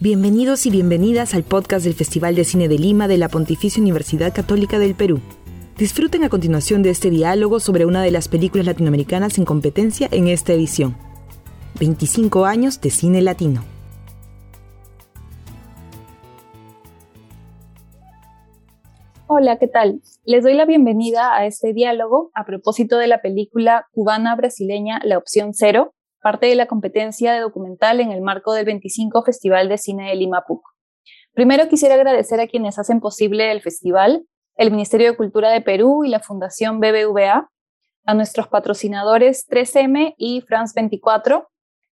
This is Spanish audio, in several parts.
Bienvenidos y bienvenidas al podcast del Festival de Cine de Lima de la Pontificia Universidad Católica del Perú. Disfruten a continuación de este diálogo sobre una de las películas latinoamericanas en competencia en esta edición. 25 años de cine latino. Hola, ¿qué tal? Les doy la bienvenida a este diálogo a propósito de la película cubana-brasileña La Opción Cero, parte de la competencia de documental en el marco del 25 Festival de Cine de Lima PUC. Primero quisiera agradecer a quienes hacen posible el festival, el Ministerio de Cultura de Perú y la Fundación BBVA, a nuestros patrocinadores 3M y France 24,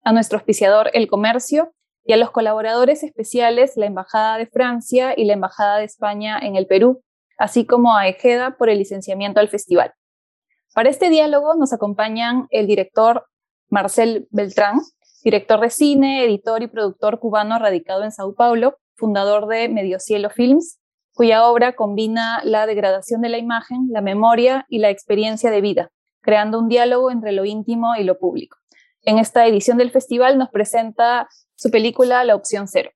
a nuestro auspiciador El Comercio y a los colaboradores especiales la Embajada de Francia y la Embajada de España en el Perú, así como a Ejeda por el licenciamiento al festival. Para este diálogo nos acompañan el director Marcel Beltrán, director de cine, editor y productor cubano radicado en Sao Paulo, fundador de Medio Cielo Films, cuya obra combina la degradación de la imagen, la memoria y la experiencia de vida, creando un diálogo entre lo íntimo y lo público. En esta edición del festival nos presenta su película La Opción Cero.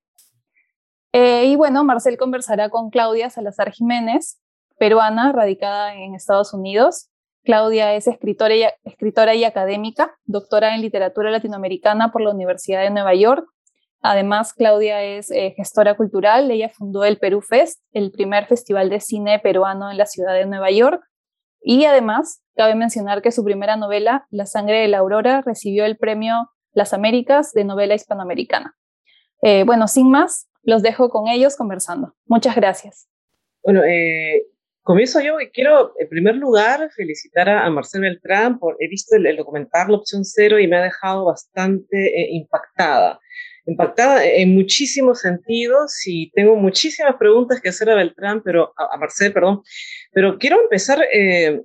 Eh, y bueno, Marcel conversará con Claudia Salazar Jiménez, peruana radicada en Estados Unidos, Claudia es escritora y, escritora y académica, doctora en literatura latinoamericana por la Universidad de Nueva York. Además, Claudia es eh, gestora cultural. Ella fundó el Perú Fest, el primer festival de cine peruano en la ciudad de Nueva York. Y además, cabe mencionar que su primera novela, La sangre de la aurora, recibió el premio Las Américas de novela hispanoamericana. Eh, bueno, sin más, los dejo con ellos conversando. Muchas gracias. Bueno, eh, Comienzo yo y quiero, en primer lugar, felicitar a, Marcel Beltrán por, he visto el, documental La Opción Cero y me ha dejado bastante eh, impactada. Impactada en muchísimos sentidos y tengo muchísimas preguntas que hacer a Beltrán, pero a, Marcel, perdón. Pero quiero empezar eh,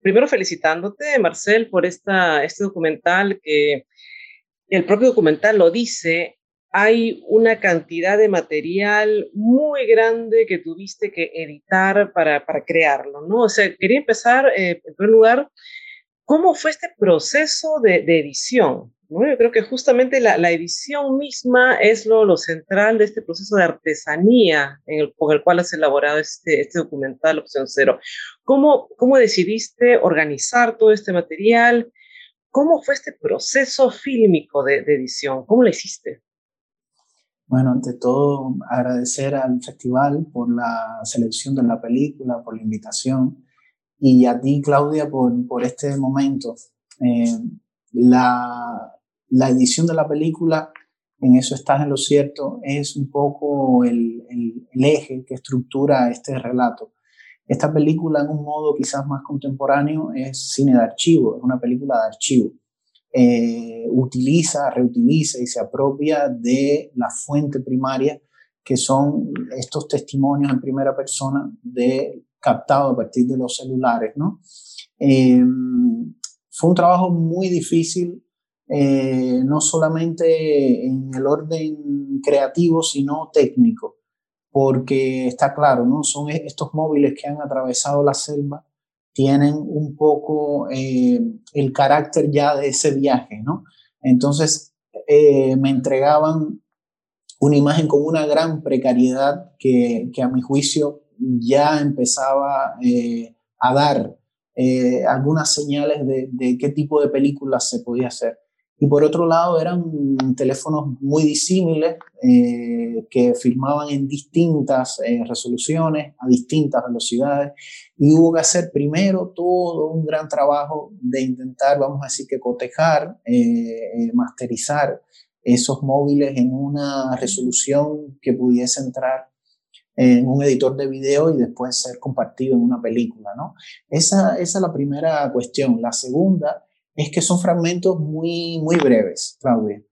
primero felicitándote, Marcel, por esta, este documental que el propio documental lo dice, hay una cantidad de material muy grande que tuviste que editar para, para crearlo, ¿no? O sea, quería empezar, eh, en primer lugar, ¿cómo fue este proceso de, edición? ¿no? Yo creo que justamente la, la edición misma es lo, lo, central de este proceso de artesanía en el, con el cual has elaborado este, este documental Opción Cero. ¿Cómo, ¿Cómo decidiste organizar todo este material? ¿Cómo fue este proceso fílmico de, de edición? ¿Cómo lo hiciste? Bueno, ante todo, agradecer al festival por la selección de la película, por la invitación y a ti, Claudia, por, por este momento. Eh, la, la, edición de la película, en eso estás en lo cierto, es un poco el, el, el eje que estructura este relato. Esta película, en un modo quizás más contemporáneo, es cine de archivo, es una película de archivo. Eh, utiliza, reutiliza y se apropia de la fuente primaria, que son estos testimonios en primera persona de captado a partir de los celulares, ¿no? Eh, fue un trabajo muy difícil, eh, no solamente en el orden creativo, sino técnico, porque está claro, ¿no? Son estos móviles que han atravesado la selva tienen un poco eh, el carácter ya de ese viaje, ¿no? Entonces eh, me entregaban una imagen con una gran precariedad que, que a mi juicio ya empezaba eh, a dar algunas señales de, de, qué tipo de películas se podía hacer. Y por otro lado eran teléfonos muy disímiles eh, que filmaban en distintas eh, resoluciones, a distintas velocidades. Y hubo que hacer primero todo un gran trabajo de intentar, vamos a decir, que cotejar, eh, masterizar esos móviles en una resolución que pudiese entrar en un editor de video y después ser compartido en una película, ¿no? Esa, esa es la primera cuestión. La segunda es que son fragmentos muy, muy breves, Claudia.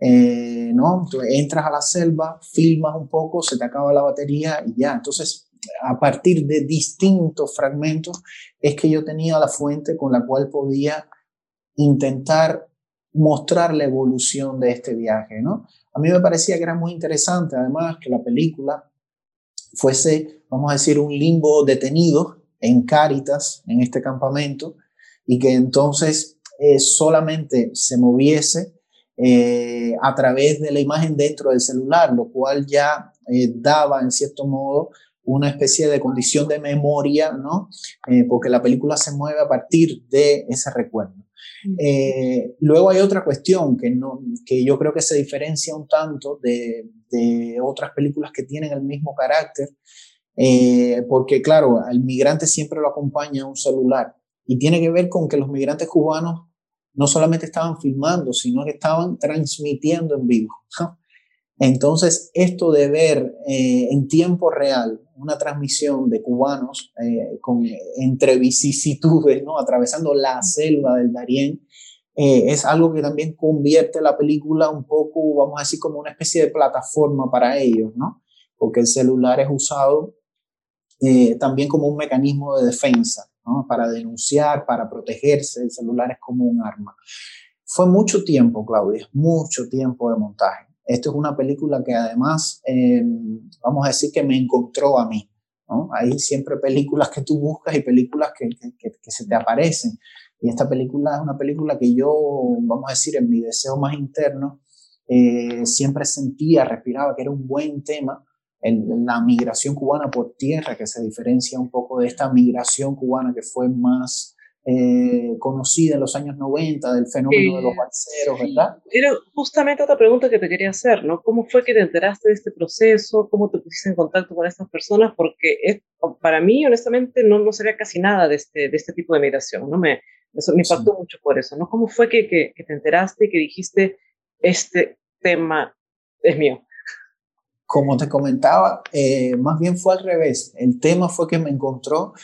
Eh, ¿no? Entras a la selva, filmas un poco, se te acaba la batería y ya. Entonces, a partir de distintos fragmentos, es que yo tenía la fuente con la cual podía intentar mostrar la evolución de este viaje, ¿no? A mí me parecía que era muy interesante, además, que la película fuese, vamos a decir, un limbo detenido en Cáritas, en este campamento, y que entonces eh, solamente se moviese eh, a través de la imagen dentro del celular, lo cual ya eh, daba en cierto modo una especie de condición de memoria, ¿no? Porque la película se mueve a partir de ese recuerdo. luego hay otra cuestión que, no, que yo creo que se diferencia un tanto de, de otras películas que tienen el mismo carácter, porque claro, al migrante siempre lo acompaña un celular y tiene que ver con que los migrantes cubanos no solamente estaban filmando, sino que estaban transmitiendo en vivo. Entonces, esto de ver eh, en tiempo real una transmisión de cubanos eh, con, entre vicisitudes, ¿no? atravesando la selva del Darién, eh, es algo que también convierte la película un poco, vamos a decir, como una especie de plataforma para ellos, ¿no? porque el celular es usado también como un mecanismo de defensa para denunciar, para protegerse, el celular es como un arma. Fue mucho tiempo, Claudia, mucho tiempo de montaje. Esto es una película que además, em, vamos a decir que me encontró a mí. Hay siempre películas que tú buscas y películas que, que, que, se te aparecen. Y esta película es una película que yo, vamos a decir, en mi deseo más interno, eh, siempre sentía, respiraba que era un buen tema la migración cubana por tierra, que se diferencia un poco de esta migración cubana que fue más eh, conocida en los años 90, del fenómeno de los balseros, ¿verdad? Era justamente otra pregunta que te quería hacer, ¿no? ¿Cómo fue que te enteraste de este proceso? ¿Cómo te pusiste en contacto con estas personas? Porque es, para mí, honestamente, no, no sabía casi nada de este, de este tipo de migración, ¿no? Me, me impactó mucho por eso, ¿no? ¿Cómo fue que, que, que te enteraste y que dijiste, este tema es mío? Como te comentaba, eh, más bien fue al revés. El tema fue que me encontró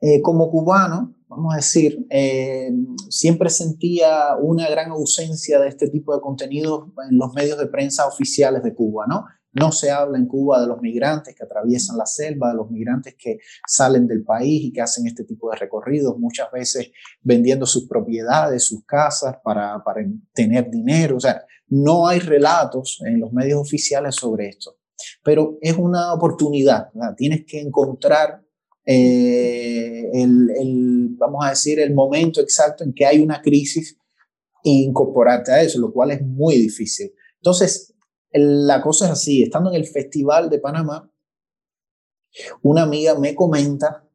eh, como cubano, vamos a decir, eh, siempre sentía una gran ausencia de este tipo de contenidos en los medios de prensa oficiales de Cuba, ¿no? No se habla en Cuba de los migrantes que atraviesan la selva, de los migrantes que salen del país y que hacen este tipo de recorridos, muchas veces vendiendo sus propiedades, sus casas para, para tener dinero. O sea, no hay relatos en los medios oficiales sobre esto pero es una oportunidad, tienes que encontrar eh, el, vamos a decir, el momento exacto en que hay una crisis e incorporarte a eso, lo cual es muy difícil. Entonces, la cosa es así, estando en el Festival de Panamá, una amiga me comenta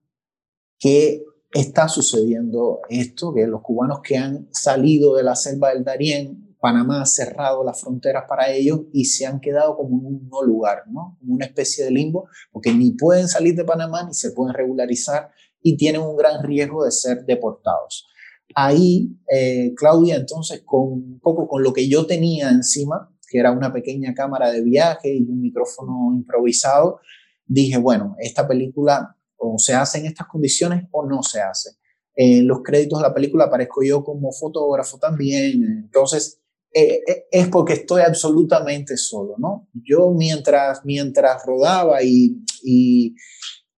que está sucediendo esto, que los cubanos que han salido de la selva del Darién Panamá ha cerrado las fronteras para ellos y se han quedado como en un no lugar, ¿no? Como una especie de limbo, porque ni pueden salir de Panamá ni se pueden regularizar y tienen un gran riesgo de ser deportados. Ahí, eh, Claudia, entonces, con poco con lo que yo tenía encima, que era una pequeña cámara de viaje y un micrófono improvisado, dije, bueno, esta película o se hace en estas condiciones o no se hace. En los créditos de la película aparezco yo como fotógrafo también, entonces eh, eh, es porque estoy absolutamente solo, ¿no? Yo mientras, mientras rodaba y, y,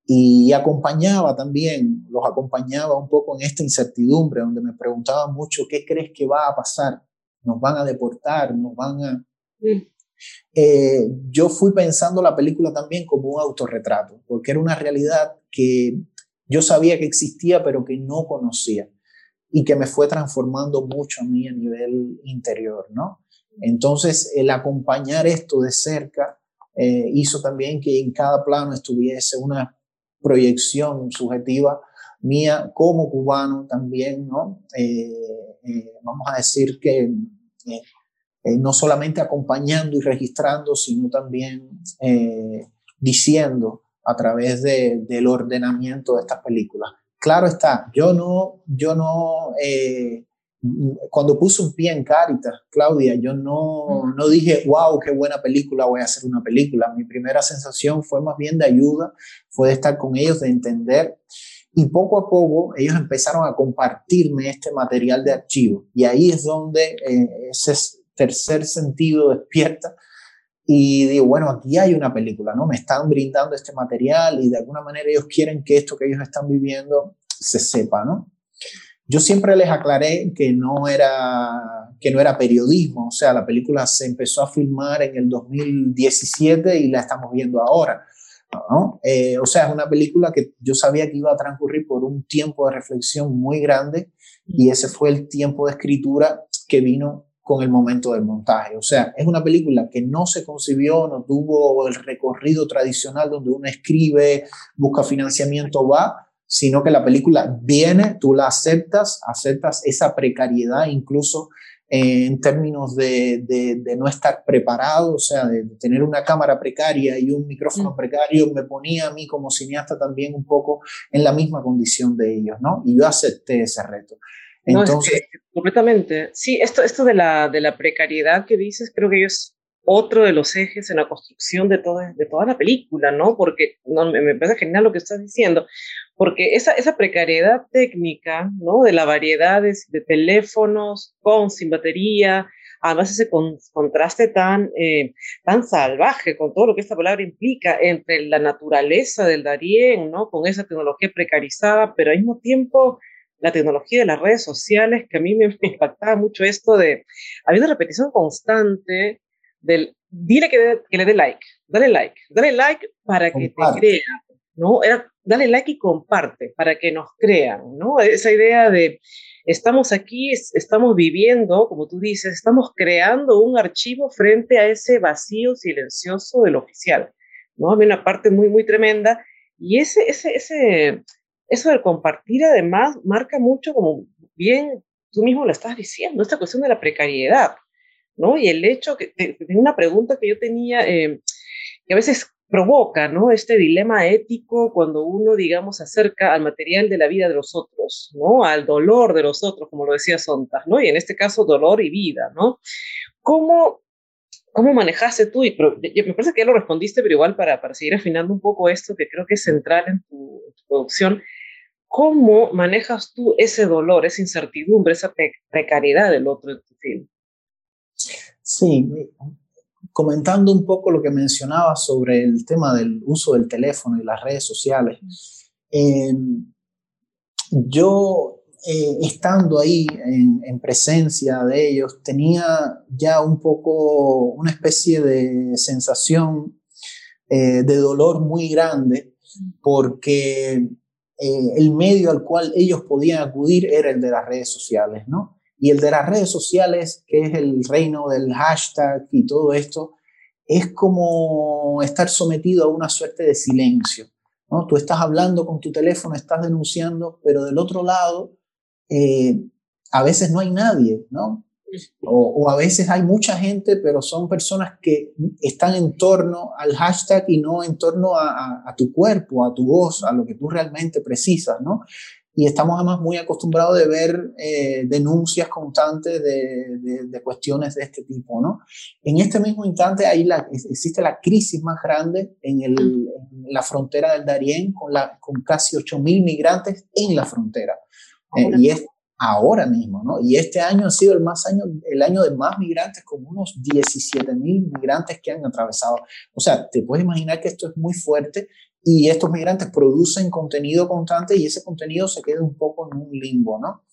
y, acompañaba también, los acompañaba un poco en esta incertidumbre, donde me preguntaban mucho, ¿qué crees que va a pasar? ¿Nos van a deportar? ¿Nos van a...? Mm. Eh, yo fui pensando la película también como un autorretrato, porque era una realidad que yo sabía que existía, pero que no conocía y que me fue transformando mucho a mí a nivel interior, ¿no? Entonces, el acompañar esto de cerca eh, hizo también que en cada plano estuviese una proyección subjetiva mía como cubano también, ¿no? Eh, eh, vamos a decir que no solamente acompañando y registrando, sino también diciendo a través de, del ordenamiento de estas películas claro está, yo no, yo no, eh, cuando puse un pie en Caritas, Claudia, yo no, no dije, wow, qué buena película, voy a hacer una película. Mi primera sensación fue más bien de ayuda, fue de estar con ellos, de entender. Y poco a poco ellos empezaron a compartirme este material de archivo. Y ahí es donde eh, ese tercer sentido despierta y digo, bueno, aquí hay una película, ¿no? Me están brindando este material y de alguna manera ellos quieren que esto que ellos están viviendo se sepa, ¿no? Yo siempre les aclaré que no era, que no era periodismo, o sea, la película se empezó a filmar en el 2017 y la estamos viendo ahora. ¿no? Eh, o sea, es una película que yo sabía que iba a transcurrir por un tiempo de reflexión muy grande y ese fue el tiempo de escritura que vino con el momento del montaje. O sea, es una película que no se concibió, no tuvo el recorrido tradicional donde uno escribe, busca financiamiento, va, sino que la película viene, tú la aceptas, aceptas esa precariedad incluso eh, en términos de, de, no estar preparado, o sea, de, tener una cámara precaria y un micrófono mm. precario, me ponía a mí como cineasta también un poco en la misma condición de ellos, ¿no? Y yo acepté ese reto. Entonces, completamente. Sí, esto, esto de, la, de la precariedad que dices, creo que es otro de los ejes en la construcción de toda, de toda la película, ¿no? Porque no, me, parece genial lo que estás diciendo, porque esa, esa precariedad técnica, ¿no? De la variedad de, teléfonos con, sin batería, además ese contraste tan, eh, tan salvaje con todo lo que esta palabra implica entre la naturaleza del Darién, ¿no? Con esa tecnología precarizada, pero al mismo tiempo la tecnología de las redes sociales, que a mí me, impactaba mucho esto de, había una repetición constante del, dile que, que le dé like, dale like, dale like para que te crean, ¿no? Era, dale like y comparte para que nos crean, ¿no? Esa idea de, estamos aquí, estamos viviendo, como tú dices, estamos creando un archivo frente a ese vacío silencioso del oficial, ¿no? Había una parte muy, muy tremenda y ese, ese, ese, eso del compartir además marca mucho, como bien tú mismo lo estás diciendo, esta cuestión de la precariedad, ¿no? Y el hecho que, una pregunta que yo tenía, eh, que a veces provoca, ¿no? Este dilema ético cuando uno, digamos, acerca al material de la vida de los otros, ¿no? Al dolor de los otros, como lo decía Sontas, ¿no? Y en este caso, dolor y vida, ¿no? ¿Cómo, cómo manejaste tú? Y me parece que ya lo respondiste, pero igual para, para seguir afinando un poco esto, que creo que es central en tu, en tu producción, ¿Cómo manejas tú ese dolor, esa incertidumbre, esa precariedad del otro en tu film? Sí, comentando un poco lo que mencionaba sobre el tema del uso del teléfono y las redes sociales, em, yo eh, estando ahí en, presencia de ellos, tenía ya un poco una especie de sensación eh, de dolor muy grande porque eh, el medio al cual ellos podían acudir era el de las redes sociales, ¿no? Y el de las redes sociales, que es el reino del hashtag y todo esto, es como estar sometido a una suerte de silencio, ¿no? Tú estás hablando con tu teléfono, estás denunciando, pero del otro lado, eh, a veces no hay nadie, ¿no? O, a veces hay mucha gente, pero son personas que están en torno al hashtag y no en torno a, tu cuerpo, a tu voz, a lo que tú realmente precisas, ¿no? Y estamos además muy acostumbrados de ver eh, denuncias constantes de, de, cuestiones de este tipo, ¿no? En este mismo instante ahí la, existe la crisis más grande en, el, en la frontera del Darién, con, la, con casi 8.000 migrantes en la frontera. Eh, y es ahora mismo, ¿no? Y este año ha sido el, más año, el año de más migrantes, con unos 17 mil migrantes que han atravesado. O sea, te puedes imaginar que esto es muy fuerte y estos migrantes producen contenido constante y ese contenido se queda un poco en un limbo, ¿no?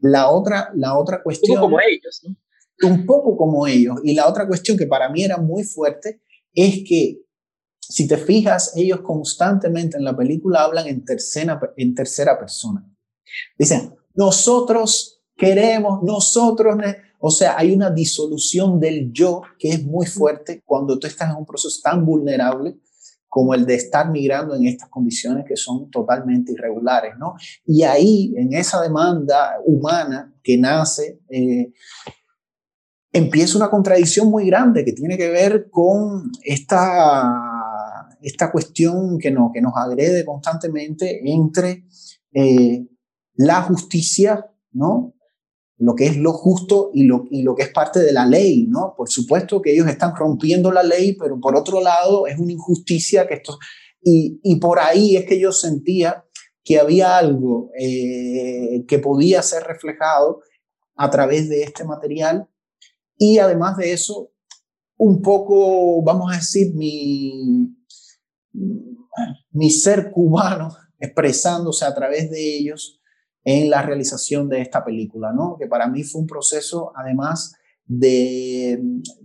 La, otra, la otra cuestión... Un poco como ellos, ¿no? Un poco como ellos. Y la otra cuestión que para mí era muy fuerte es que si te fijas, ellos constantemente en la película hablan en tercera, en tercera persona. Dicen, nosotros queremos, nosotros, o sea, hay una disolución del yo que es muy fuerte cuando tú estás en un proceso tan vulnerable como el de estar migrando en estas condiciones que son totalmente irregulares, ¿no? Y ahí, en esa demanda humana que nace, eh, empieza una contradicción muy grande que tiene que ver con esta, esta cuestión que, no, que nos agrede constantemente entre eh, la justicia, ¿no? Lo que es lo justo y lo, y lo que es parte de la ley, ¿no? Por supuesto que ellos están rompiendo la ley, pero por otro lado es una injusticia que esto... Y, y por ahí es que yo sentía que había algo eh, que podía ser reflejado a través de este material y además de eso, un poco, vamos a decir, mi, mi ser cubano expresándose a través de ellos en la realización de esta película, ¿no? Que para mí fue un proceso, además, de,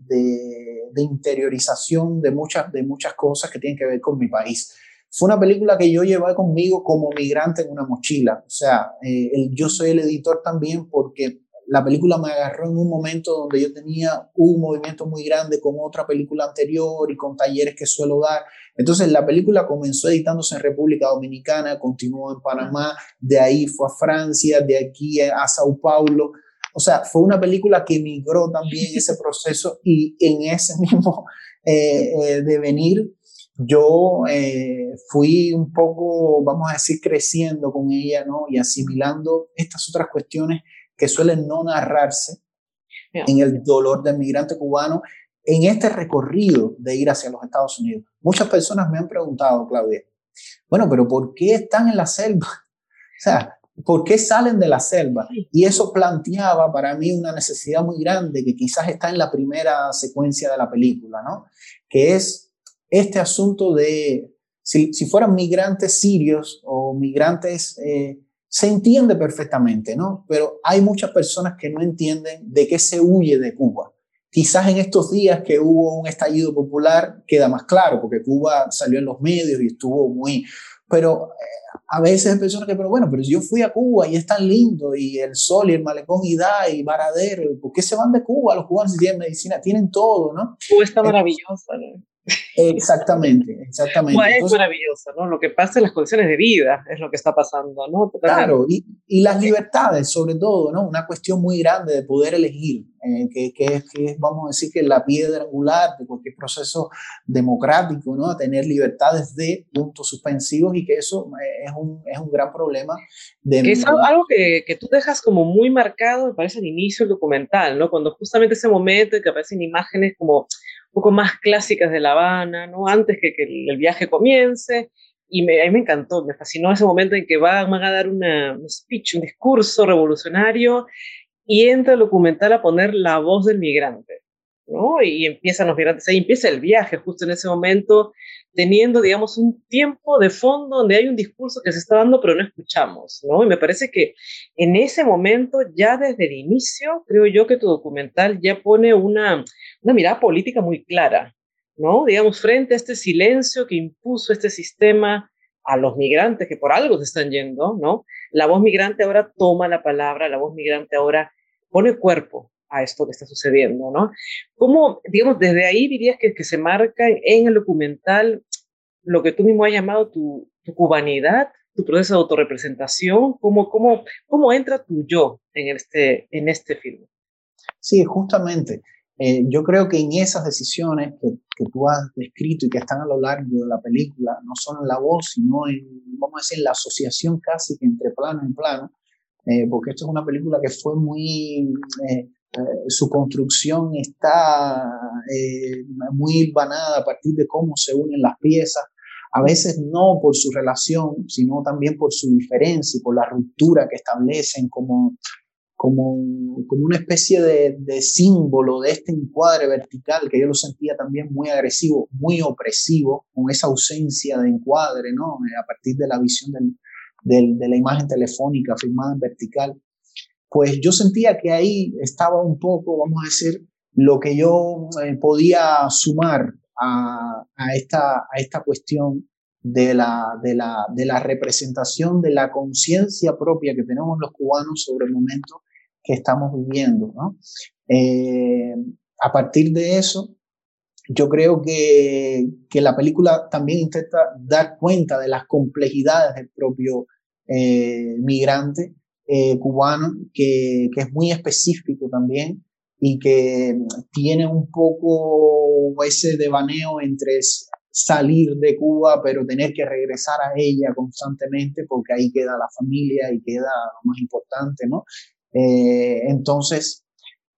de, interiorización de muchas, de muchas cosas que tienen que ver con mi país. Fue una película que yo llevé conmigo como migrante en una mochila. O sea, eh, yo soy el editor también porque la película me agarró en un momento donde yo tenía un movimiento muy grande con otra película anterior y con talleres que suelo dar. Entonces la película comenzó editándose en República Dominicana, continuó en Panamá, de ahí fue a Francia, de aquí a Sao Paulo. O sea, fue una película que migró también ese proceso y en ese mismo eh, eh, devenir yo eh, fui un poco, vamos a decir, creciendo con ella, ¿no? Y asimilando estas otras cuestiones que suelen no narrarse en el dolor del migrante cubano en este recorrido de ir hacia los Estados Unidos. Muchas personas me han preguntado, Claudia, bueno, pero ¿por qué están en la selva? O sea, ¿por qué salen de la selva? Y eso planteaba para mí una necesidad muy grande que quizás está en la primera secuencia de la película, ¿no? Que es este asunto de, si, si fueran migrantes sirios o migrantes eh, se entiende perfectamente, ¿no? Pero hay muchas personas que no entienden de qué se huye de Cuba. Quizás en estos días que hubo un estallido popular queda más claro, porque Cuba salió en los medios y estuvo muy... Pero eh, a veces hay personas que, pero bueno, pero yo fui a Cuba y es tan lindo, y el sol y el malecón y da y Varadero, ¿por qué se van de Cuba? Los cubanos si tienen medicina, tienen todo, ¿no? Cuba está maravillosa, ¿no? Exactamente, exactamente. es maravilloso, ¿no? Lo que pasa en las condiciones de vida es lo que está pasando, ¿no? Claro, y, y, las libertades, sobre todo, ¿no? Una cuestión muy grande de poder elegir, eh, que, que, es, que, vamos a decir, que la piedra angular de cualquier proceso democrático, ¿no? Tener libertades de puntos suspensivos y que eso eh, es un, es un gran problema. De que es algo que, que, tú dejas como muy marcado, me parece, al inicio del documental, ¿no? Cuando justamente ese momento en que aparecen imágenes como poco más clásicas de La Habana, ¿no? Antes que, que el viaje comience. Y me, a mí me encantó, me fascinó ese momento en que van, van a dar una, un speech, un discurso revolucionario y entra el documental a poner la voz del migrante. ¿no? Y empiezan los migrantes, ahí empieza el viaje justo en ese momento, teniendo, digamos, un tiempo de fondo donde hay un discurso que se está dando, pero no escuchamos, ¿no? Y me parece que en ese momento, ya desde el inicio, creo yo que tu documental ya pone una, una mirada política muy clara, ¿no? Digamos, frente a este silencio que impuso este sistema a los migrantes que por algo se están yendo, ¿no? La voz migrante ahora toma la palabra, la voz migrante ahora pone cuerpo a esto que está sucediendo, ¿no? ¿Cómo, digamos, desde ahí dirías que, que se marca en el documental lo que tú mismo has llamado tu, tu cubanidad, tu proceso de autorrepresentación? ¿Cómo, cómo, cómo entra tu yo en este, en este film? Sí, justamente. Eh, yo creo que en esas decisiones que, que, tú has descrito y que están a lo largo de la película, no solo en la voz, sino en, vamos a decir, la asociación casi que entre plano y plano, eh, porque esto es una película que fue muy eh, eh, su construcción está eh, muy hilvanada a partir de cómo se unen las piezas, a veces no por su relación, sino también por su diferencia y por la ruptura que establecen como, como, como una especie de, símbolo de este encuadre vertical que yo lo sentía también muy agresivo, muy opresivo, con esa ausencia de encuadre, ¿no? A partir de la visión del, de la imagen telefónica filmada en vertical pues yo sentía que ahí estaba un poco, vamos a decir, lo que yo eh, podía sumar a, a, esta, a esta cuestión de la, de, la, de la representación de la conciencia propia que tenemos los cubanos sobre el momento que estamos viviendo. ¿no? Eh, a partir de eso, yo creo que, que, la película también intenta dar cuenta de las complejidades del propio eh, migrante eh, cubano que, que, es muy específico también y que tiene un poco ese devaneo entre salir de Cuba pero tener que regresar a ella constantemente porque ahí queda la familia y queda lo más importante, ¿no? Eh, entonces,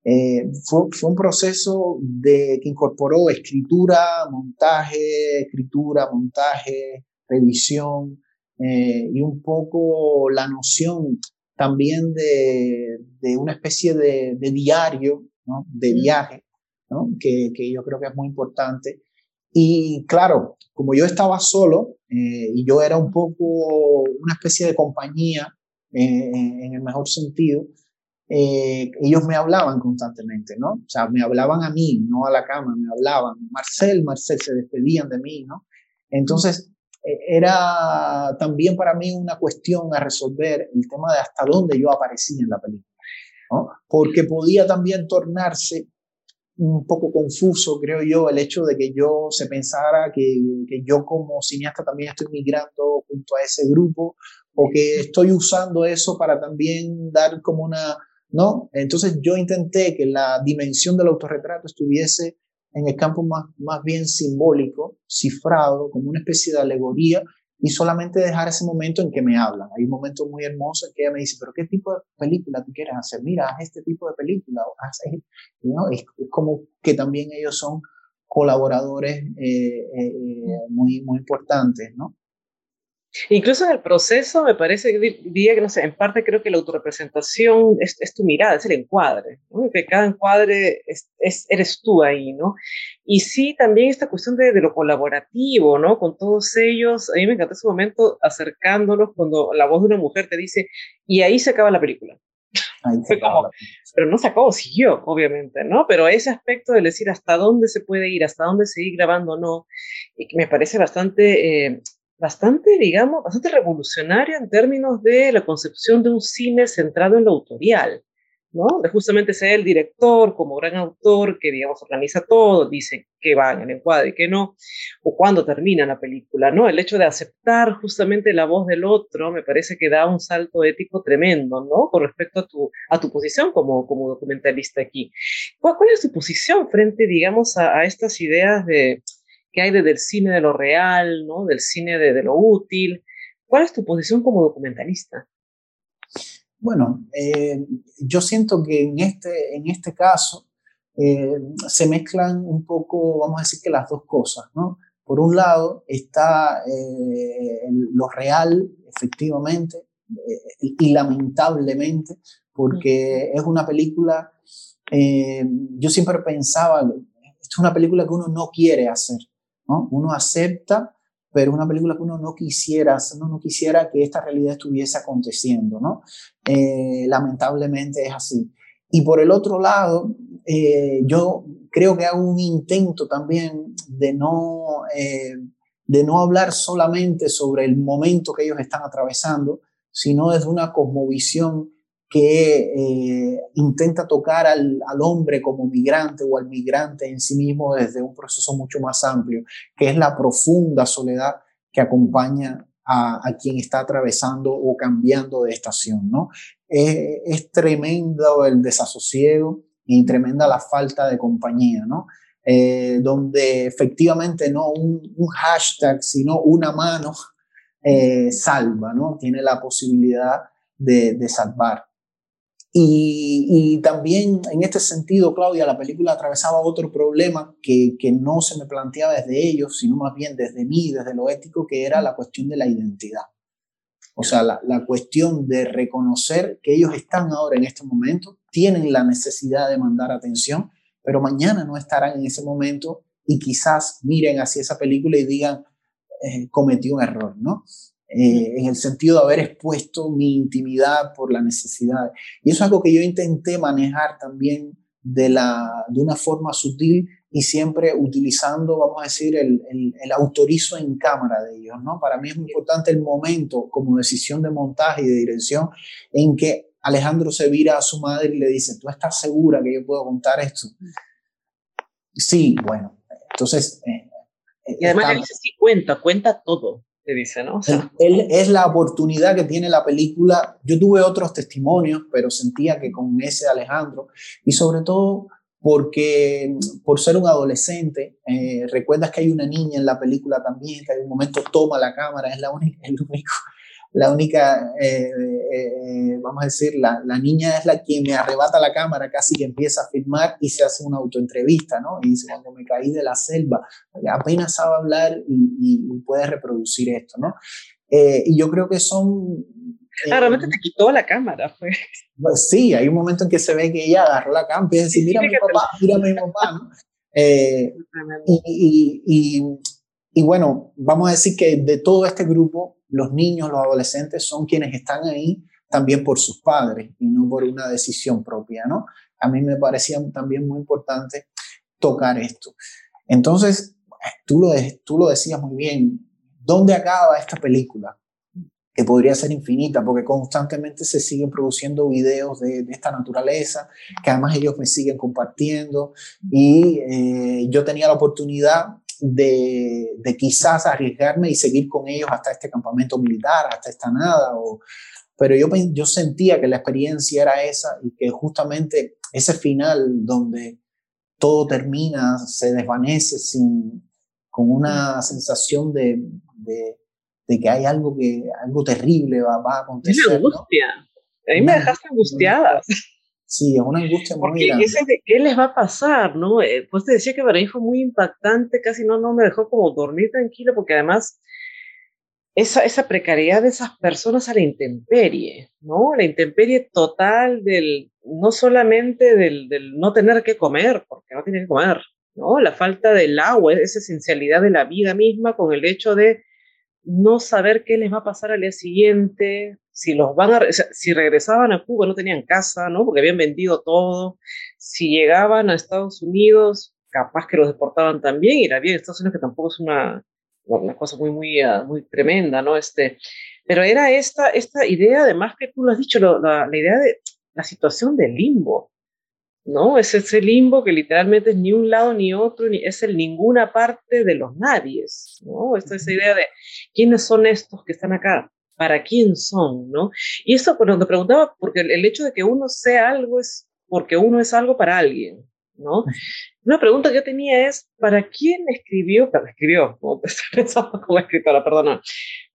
eh, fue, fue, un proceso de, que incorporó escritura, montaje, escritura, montaje, revisión eh, y un poco la noción también de, de una especie de, de diario, ¿no? de viaje, ¿no? que, que, yo creo que es muy importante. Y claro, como yo estaba solo eh, y yo era un poco una especie de compañía eh, en el mejor sentido, eh, ellos me hablaban constantemente, ¿no? O sea, me hablaban a mí, no a la cama, me hablaban. Marcel, Marcel, se despedían de mí, ¿no? Entonces, era también para mí una cuestión a resolver el tema de hasta dónde yo aparecía en la película. porque podía también tornarse un poco confuso, creo yo, el hecho de que yo se pensara que, que, yo como cineasta también estoy migrando junto a ese grupo o que estoy usando eso para también dar como una, ¿no? Entonces yo intenté que la dimensión del autorretrato estuviese en el campo más, más bien simbólico, cifrado, como una especie de alegoría y solamente dejar ese momento en que me hablan. Hay un momento muy hermoso en que ella me dice, pero ¿qué tipo de película tú quieres hacer? Mira, haz este tipo de película. Haz ¿no? es, como que también ellos son colaboradores eh, eh, muy, muy importantes, ¿no? Incluso en el proceso me parece, diría que no sé, en parte creo que la autorrepresentación es, es tu mirada, es el encuadre, ¿no? que cada encuadre es, es, eres tú ahí, ¿no? Y sí, también esta cuestión de, de, lo colaborativo, ¿no? Con todos ellos, a mí me encantó ese momento acercándolos cuando la voz de una mujer te dice, y ahí se acaba la película. como, pero no se acabó, siguió, obviamente, ¿no? Pero ese aspecto de decir hasta dónde se puede ir, hasta dónde seguir grabando, no, y que me parece bastante... Eh, bastante, digamos, bastante revolucionario en términos de la concepción de un cine centrado en lo autorial, ¿no? De justamente ser el director como gran autor que, digamos, organiza todo, dice que va en el encuadre y que no, o cuándo termina la película, ¿no? El hecho de aceptar justamente la voz del otro me parece que da un salto ético tremendo, ¿no? Con respecto a tu, a tu posición como, como documentalista aquí. ¿Cuál, ¿Cuál, es tu posición frente, digamos, a, a estas ideas de ¿Qué hay del cine de lo real, ¿no? del cine de, lo útil? ¿Cuál es tu posición como documentalista? Bueno, eh, yo siento que en este, en este caso eh, se mezclan un poco, vamos a decir que las dos cosas, ¿no? Por un lado está eh, lo real, efectivamente, y lamentablemente, porque es una película, yo siempre pensaba, esto es una película que uno no quiere hacer, uno acepta, pero una película que uno no quisiera, uno no quisiera que esta realidad estuviese aconteciendo, ¿no? Eh, lamentablemente es así. Y por el otro lado, eh, yo creo que hago un intento también de no, eh, de no hablar solamente sobre el momento que ellos están atravesando, sino desde una cosmovisión que eh, intenta tocar al, al, hombre como migrante o al migrante en sí mismo desde un proceso mucho más amplio, que es la profunda soledad que acompaña a, a quien está atravesando o cambiando de estación, ¿no? es tremendo el desasosiego y tremenda la falta de compañía, ¿no? Eh, donde efectivamente no un, un, hashtag, sino una mano eh, salva, ¿no? Tiene la posibilidad de, de salvar. Y, también en este sentido, Claudia, la película atravesaba otro problema que, que, no se me planteaba desde ellos, sino más bien desde mí, desde lo ético, que era la cuestión de la identidad. O sea, la, la cuestión de reconocer que ellos están ahora en este momento, tienen la necesidad de mandar atención, pero mañana no estarán en ese momento y quizás miren hacia esa película y digan, eh, cometí un error, ¿no? Eh, en el sentido de haber expuesto mi intimidad por la necesidad. Y eso es algo que yo intenté manejar también de, la, de una forma sutil y siempre utilizando, vamos a decir, el, el, autorizo en cámara de ellos. ¿no? Para mí es muy importante el momento como decisión de montaje y de dirección en que Alejandro se vira a su madre y le dice, ¿tú estás segura que yo puedo contar esto? Sí, bueno, entonces... Eh, y además él dice, sí, cuenta, cuenta todo él, es la oportunidad que tiene la película. Yo tuve otros testimonios, pero sentía que con ese Alejandro, y sobre todo porque por ser un adolescente, eh, recuerdas que hay una niña en la película también, que en un momento toma la cámara, es la única, único la única, eh, eh, vamos a decir, la, la, niña es la que me arrebata la cámara, casi que empieza a filmar y se hace una autoentrevista, ¿no? Y dice, cuando me caí de la selva, apenas sabe hablar y, y puede reproducir esto, ¿no? Eh, y yo creo que son... Claramente te quitó la cámara, pues. pues. Sí, hay un momento en que se ve que ella agarró la cámara y dice, mira mi papá, mira mi papá, ¿no? y, y, y bueno, vamos a decir que de todo este grupo, los niños, los adolescentes son quienes están ahí también por sus padres y no por una decisión propia, ¿no? A mí me parecía también muy importante tocar esto. Entonces, tú lo, tú lo decías muy bien, ¿dónde acaba esta película? que podría ser infinita, porque constantemente se siguen produciendo videos de, esta naturaleza, que además ellos me siguen compartiendo, y eh, yo tenía la oportunidad de, de, quizás arriesgarme y seguir con ellos hasta este campamento militar, hasta esta nada, o, pero yo, yo sentía que la experiencia era esa y que justamente ese final donde todo termina, se desvanece sin, con una sensación de, de de que hay algo que algo terrible va, va a acontecer. Una angustia. A mí me dejaste angustiada. Sí, es una angustia muy Porque grande. Ese de qué les va a pasar, ¿no? Eh, pues te decía que para mí fue muy impactante, casi no, no me dejó como dormir tranquilo, porque además esa, esa precariedad de esas personas a la intemperie, ¿no? La intemperie total del, no solamente del, del no tener que comer, porque no tienen que comer, ¿no? La falta del agua, esa esencialidad de la vida misma con el hecho de no saber qué les va a pasar al día siguiente, si los van a, si regresaban a Cuba no tenían casa, ¿no? Porque habían vendido todo, si llegaban a Estados Unidos, capaz que los deportaban también, y la vida en Estados Unidos que tampoco es una, una cosa muy, muy, ah, muy tremenda, ¿no? Este, pero era esta, esta idea, además que tú lo has dicho, la, la idea de la situación del limbo, ¿no? Es ese limbo que literalmente es ni un lado ni otro, ni es el ninguna parte de los nadies, ¿no? Esta esa idea de quiénes son estos que están acá, para quién son, ¿no? Y eso cuando preguntaba, porque el, hecho de que uno sea algo es porque uno es algo para alguien, ¿no? Una pregunta que yo tenía es, ¿para quién escribió, para escribió, como pensaba como escritora, perdona,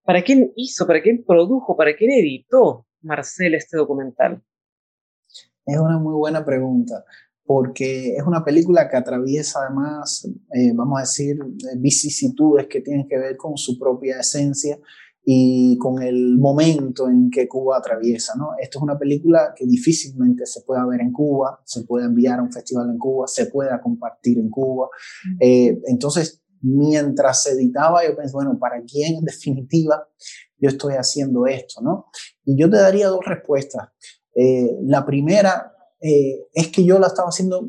¿para quién hizo, para quién produjo, para quién editó Marcel este documental? Es una muy buena pregunta, porque es una película que atraviesa además, eh, vamos a decir, eh, vicisitudes que tienen que ver con su propia esencia y con el momento en que Cuba atraviesa. ¿no? Esto es una película que difícilmente se pueda ver en Cuba, se puede enviar a un festival en Cuba, se pueda compartir en Cuba. Eh, entonces, mientras se editaba, yo pensé, bueno, ¿para quién en definitiva yo estoy haciendo esto? ¿no? Y yo te daría dos respuestas. Eh, la primera eh, es que yo la estaba haciendo,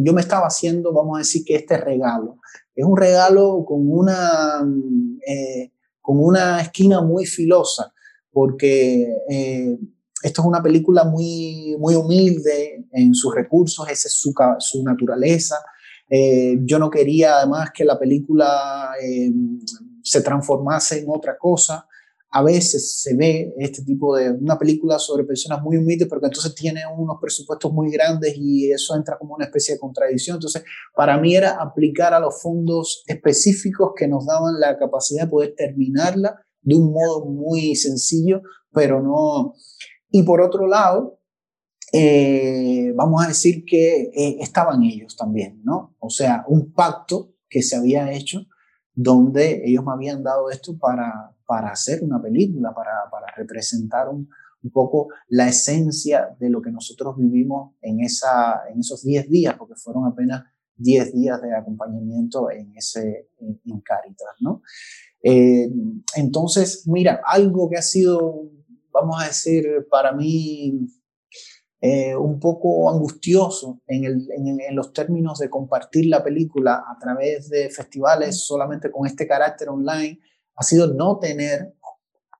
yo me estaba haciendo, vamos a decir que este regalo. Es un regalo con una, mm, eh, con una esquina muy filosa, porque esto es una película muy, muy humilde en sus recursos, esa es su, su naturaleza. yo no quería además que la película se transformase en otra cosa a veces se ve este tipo de una película sobre personas muy humildes, pero que entonces tiene unos presupuestos muy grandes y eso entra como una especie de contradicción. Entonces, para mí era aplicar a los fondos específicos que nos daban la capacidad de poder terminarla de un modo muy sencillo, pero no. Y por otro lado, eh, vamos a decir que eh, estaban ellos también, ¿no? O sea, un pacto que se había hecho donde ellos me habían dado esto para, para hacer una película, para, para representar un, un, poco la esencia de lo que nosotros vivimos en, esa, en esos 10 días, porque fueron apenas 10 días de acompañamiento en, ese, en, Caritas, ¿no? Eh, entonces, mira, algo que ha sido, vamos a decir, para mí eh, un poco angustioso en, el, en, en, los términos de compartir la película a través de festivales solamente con este carácter online, ha sido no tener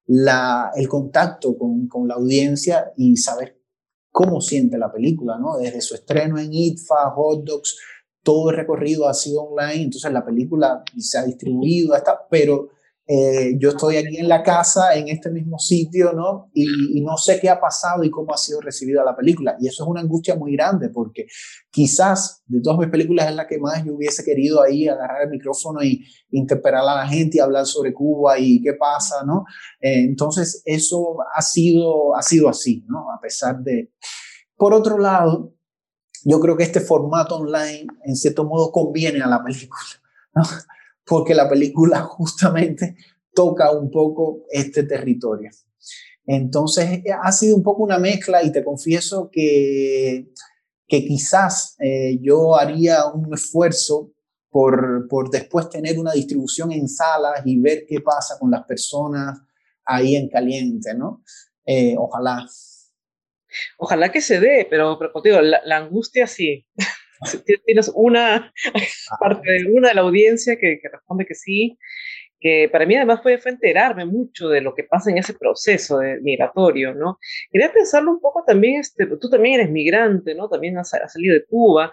la, el contacto con, con, la audiencia y saber cómo siente la película, ¿no? Desde su estreno en ITFA, Hot Dogs, todo el recorrido ha sido online, entonces la película se ha distribuido, hasta, pero eh, yo estoy aquí en la casa, en este mismo sitio, ¿no? Y, no sé qué ha pasado y cómo ha sido recibida la película. Y eso es una angustia muy grande porque quizás de todas mis películas es la que más yo hubiese querido ahí agarrar el micrófono y interpelar a la gente y hablar sobre Cuba y qué pasa, ¿no? Eh, entonces eso ha sido, ha sido así, ¿no? A pesar de... Por otro lado, yo creo que este formato online en cierto modo conviene a la película, ¿no? Porque la película justamente toca un poco este territorio. Entonces ha sido un poco una mezcla y te confieso que, que quizás eh, yo haría un esfuerzo por, por después tener una distribución en salas y ver qué pasa con las personas ahí en caliente, ¿no? Eh, ojalá. Ojalá que se dé, pero, pero digo, la angustia sí. Tienes una parte de una de la audiencia que, responde que sí, que para mí además fue, fue enterarme mucho de lo que pasa en ese proceso de migratorio, ¿no? Quería pensarlo un poco también, este, tú también eres migrante, ¿no? También has, salido de Cuba.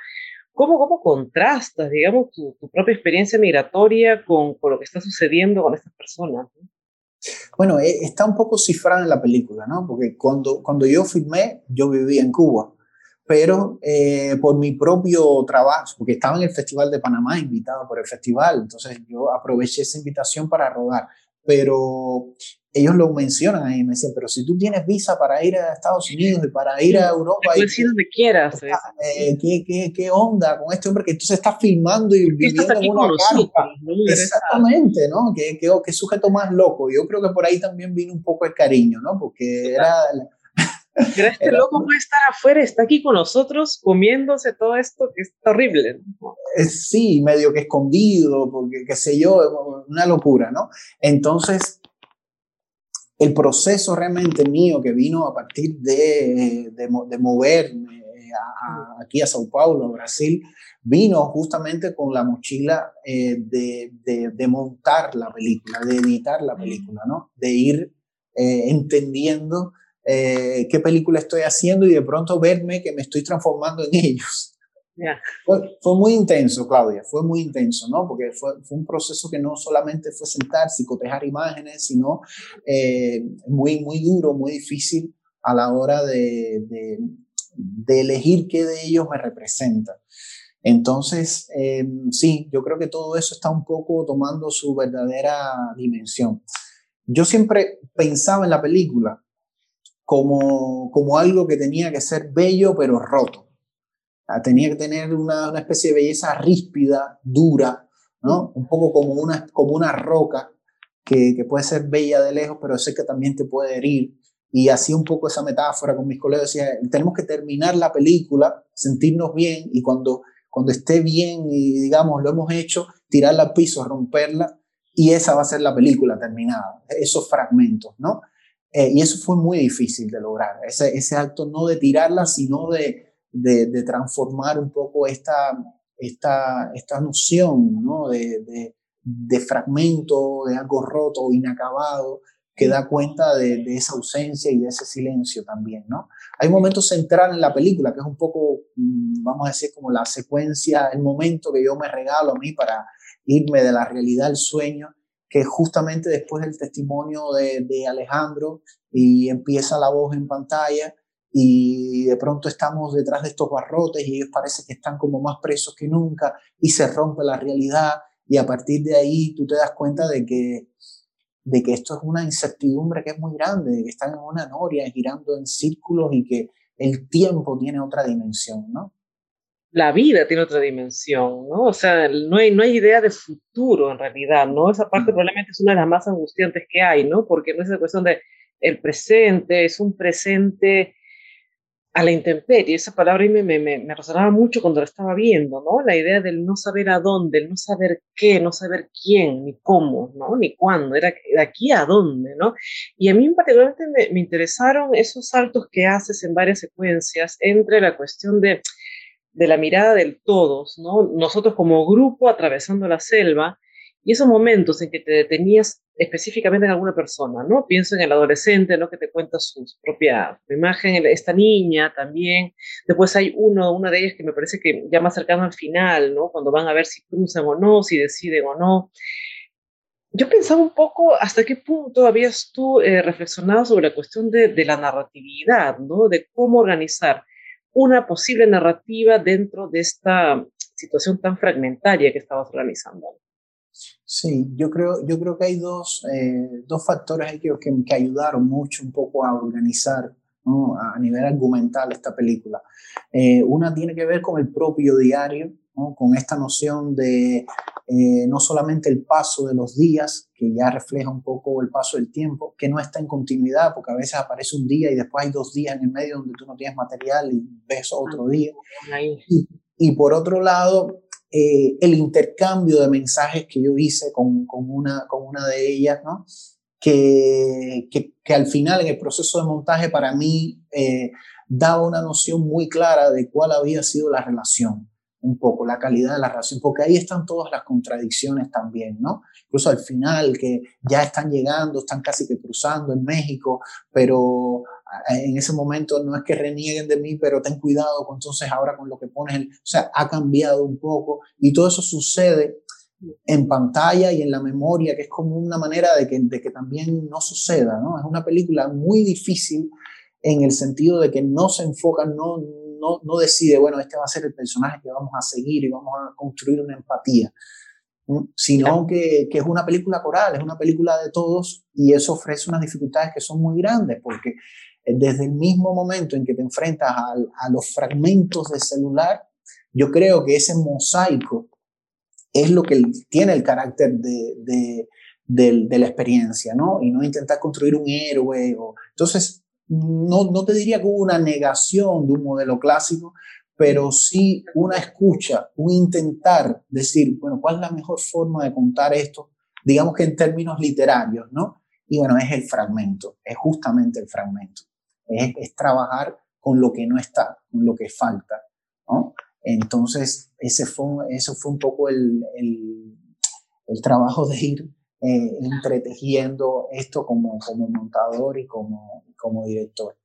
¿Cómo, cómo contrastas, digamos, tu, tu propia experiencia migratoria con, con, lo que está sucediendo con estas personas? Bueno, eh, está un poco cifrada en la película, ¿no? Porque cuando, cuando yo filmé, yo vivía en Cuba pero eh, por mi propio trabajo, porque estaba en el Festival de Panamá, invitado por el festival, entonces yo aproveché esa invitación para rodar, pero ellos lo mencionan ahí, me dicen, pero si tú tienes visa para ir a Estados Unidos y para ir a Europa... Puedes ir donde quieras. Eh, ¿qué, qué, qué, onda con este hombre que entonces está filmando y viviendo en una carpa? Exactamente, ¿no? ¿Qué, qué, qué, sujeto más loco. Yo creo que por ahí también vino un poco el cariño, ¿no? Porque era pero este loco puede estar afuera, está aquí con nosotros comiéndose todo esto que es horrible. Sí, medio que escondido, porque qué sé yo, una locura, ¿no? Entonces, el proceso realmente mío que vino a partir de, de, de moverme aquí a Sao Paulo, Brasil, vino justamente con la mochila eh, de, de, montar la película, de editar la película, ¿no? De ir eh, entendiendo eh, qué película estoy haciendo y de pronto verme que me estoy transformando en ellos. Fue, fue, muy intenso, Claudia, fue muy intenso, ¿no? Porque fue, fue, un proceso que no solamente fue sentar, psicotejar imágenes, sino eh, muy, muy duro, muy difícil a la hora de, de, de elegir qué de ellos me representa. Entonces, eh, sí, yo creo que todo eso está un poco tomando su verdadera dimensión. Yo siempre pensaba en la película como, como algo que tenía que ser bello pero roto. Tenía que tener una, una especie de belleza ríspida, dura, ¿no? Un poco como una, como una roca que, que, puede ser bella de lejos, pero sé que también te puede herir. Y así un poco esa metáfora con mis colegas, decía, tenemos que terminar la película, sentirnos bien y cuando, cuando esté bien y digamos, lo hemos hecho, tirarla al piso, romperla y esa va a ser la película terminada, esos fragmentos, ¿no? Eh, y eso fue muy difícil de lograr, ese, ese acto no de tirarla, sino de, de, transformar un poco esta, esta, esta noción ¿no? de, de, fragmento, de algo roto inacabado, que da cuenta de, de, esa ausencia y de ese silencio también. ¿no? Hay un momento central en la película que es un poco, mm, vamos a decir, como la secuencia, el momento que yo me regalo a mí para irme de la realidad al sueño que justamente después del testimonio de, Alejandro y empieza la voz en pantalla y de pronto estamos detrás de estos barrotes y ellos parece que están como más presos que nunca y se rompe la realidad y a partir de ahí tú te das cuenta de que, de que esto es una incertidumbre que es muy grande, de que están en una noria girando en círculos y que el tiempo tiene otra dimensión, ¿no? La vida tiene otra dimensión, ¿no? O sea, no hay, no hay idea de futuro en realidad, ¿no? Esa parte probablemente es una de las más angustiantes que hay, ¿no? Porque no es una cuestión de el presente, es un presente a la intemperie. Esa palabra me, me, me, resonaba mucho cuando la estaba viendo, ¿no? La idea del no saber a dónde, el no saber qué, no saber quién, ni cómo, ¿no? Ni cuándo, era de aquí a dónde, ¿no? Y a mí particularmente me, me interesaron esos saltos que haces en varias secuencias entre la cuestión de de la mirada del todos, ¿no? Nosotros como grupo atravesando la selva y esos momentos en que te detenías específicamente en alguna persona, ¿no? Pienso en el adolescente, ¿no? Que te cuenta su propia imagen, esta niña también. Después hay uno, una de ellas que me parece que ya más cercano al final, ¿no? Cuando van a ver si cruzan o no, si deciden o no. Yo pensaba un poco hasta qué punto habías tú eh, reflexionado sobre la cuestión de, de la narratividad, ¿no? De cómo organizar una posible narrativa dentro de esta situación tan fragmentaria que estabas realizando. Sí, yo creo, yo creo que hay dos, eh, dos factores que, que, ayudaron mucho un poco a organizar ¿no? a nivel argumental esta película. Eh, una tiene que ver con el propio diario, ¿no? con esta noción de eh, no solamente el paso de los días, que ya refleja un poco el paso del tiempo, que no está en continuidad, porque a veces aparece un día y después hay dos días en el medio donde tú no tienes material y ves otro ah, día. Y, y, por otro lado, eh, el intercambio de mensajes que yo hice con, con, una, con una de ellas, ¿no? Que, que, que, al final en el proceso de montaje para mí eh, daba una noción muy clara de cuál había sido la relación un poco la calidad de la relación, porque ahí están todas las contradicciones también, ¿no? Incluso al final, que ya están llegando, están casi que cruzando en México, pero eh, en ese momento no es que renieguen de mí, pero ten cuidado, entonces ahora con lo que pones, el, o sea, ha cambiado un poco y todo eso sucede en pantalla y en la memoria, que es como una manera de que, de que también no suceda, ¿no? Es una película muy difícil en el sentido de que no se enfoca, no, no, no decide, bueno, este va a ser el personaje que vamos a seguir y vamos a construir una empatía, sino que, que, es una película coral, es una película de todos y eso ofrece unas dificultades que son muy grandes porque eh, desde el mismo momento en que te enfrentas a, a los fragmentos de celular, yo creo que ese mosaico es lo que tiene el carácter de, de, de, de la experiencia, ¿no? Y no intentar construir un héroe. O, entonces, no, no te diría que hubo una negación de un modelo clásico, pero sí una escucha, un intentar decir, bueno, ¿cuál es la mejor forma de contar esto? Digamos que en términos literarios, ¿no? Y bueno, es el fragmento, es justamente el fragmento. Es, trabajar con lo que no está, con lo que falta, ¿no? Entonces, ese fue, eso fue un poco el, el trabajo de ir eh, entretejiendo esto como, como montador y como, como director.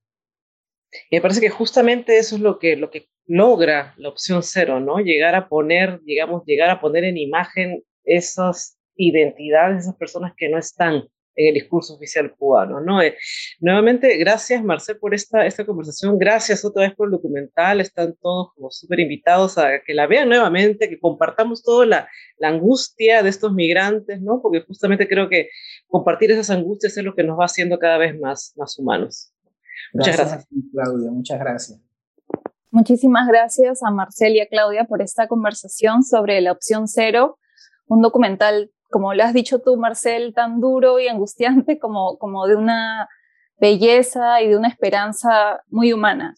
Y me parece que justamente eso es lo que, lo que logra la opción cero, ¿no? Llegar a poner, digamos, llegar a poner en imagen esas identidades, esas personas que no están en el discurso oficial cubano. ¿no? Eh, nuevamente, gracias Marcel por esta, esta conversación, gracias otra vez por el documental, están todos como súper invitados a que la vean nuevamente, que compartamos toda la, la, angustia de estos migrantes, ¿no? porque justamente creo que compartir esas angustias es lo que nos va haciendo cada vez más, más humanos. Muchas gracias. gracias. Claudia, muchas gracias. Muchísimas gracias a Marcel y a Claudia por esta conversación sobre la opción cero, un documental como lo has dicho tú, Marcel, tan duro y angustiante como, como de una belleza y de una esperanza muy humana.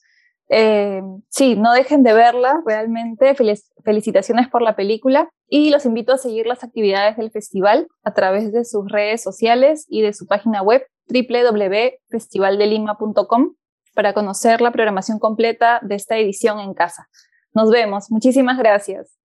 Eh, sí, no dejen de verla, realmente. felicitaciones por la película y los invito a seguir las actividades del festival a través de sus redes sociales y de su página web www.festivaldelima.com para conocer la programación completa de esta edición en casa. Nos vemos. Muchísimas gracias.